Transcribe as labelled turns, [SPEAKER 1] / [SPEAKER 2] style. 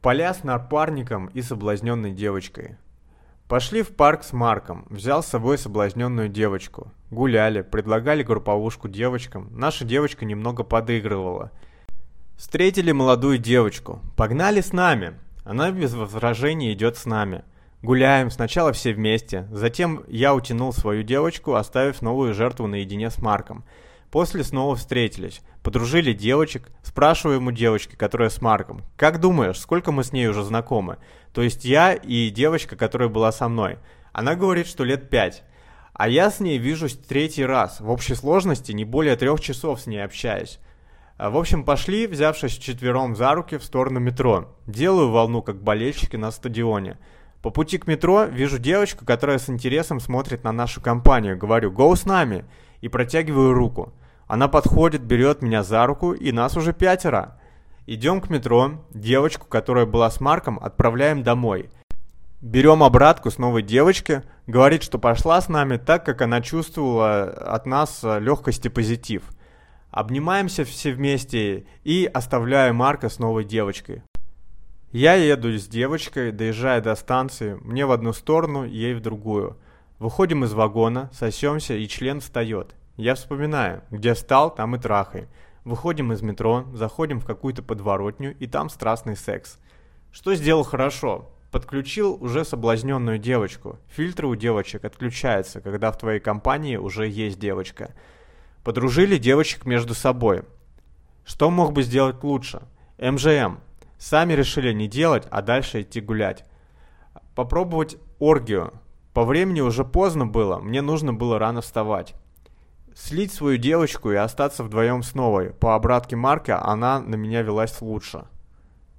[SPEAKER 1] Поля с напарником и соблазненной девочкой. Пошли в парк с Марком, взял с собой соблазненную девочку. Гуляли, предлагали групповушку девочкам, наша девочка немного подыгрывала. Встретили молодую девочку, погнали с нами. Она без возражений идет с нами. Гуляем, сначала все вместе, затем я утянул свою девочку, оставив новую жертву наедине с Марком. После снова встретились, подружили девочек, спрашиваем у девочки, которая с Марком, «Как думаешь, сколько мы с ней уже знакомы?» То есть я и девочка, которая была со мной. Она говорит, что лет пять. А я с ней вижусь третий раз, в общей сложности не более трех часов с ней общаюсь. В общем, пошли, взявшись четвером за руки в сторону метро. Делаю волну, как болельщики на стадионе. По пути к метро вижу девочку, которая с интересом смотрит на нашу компанию. Говорю «Гоу с нами!» И протягиваю руку. Она подходит, берет меня за руку, и нас уже пятеро. Идем к метро, девочку, которая была с Марком, отправляем домой. Берем обратку с новой девочки, говорит, что пошла с нами так, как она чувствовала от нас легкость и позитив. Обнимаемся все вместе и оставляю Марка с новой девочкой. Я еду с девочкой, доезжая до станции, мне в одну сторону, ей в другую. Выходим из вагона, сосемся, и член встает. Я вспоминаю, где встал, там и трахай. Выходим из метро, заходим в какую-то подворотню, и там страстный секс. Что сделал хорошо? Подключил уже соблазненную девочку. Фильтры у девочек отключаются, когда в твоей компании уже есть девочка. Подружили девочек между собой. Что мог бы сделать лучше? МЖМ. Сами решили не делать, а дальше идти гулять. Попробовать оргию. По времени уже поздно было, мне нужно было рано вставать. Слить свою девочку и остаться вдвоем с новой. По обратке Марка она на меня велась лучше.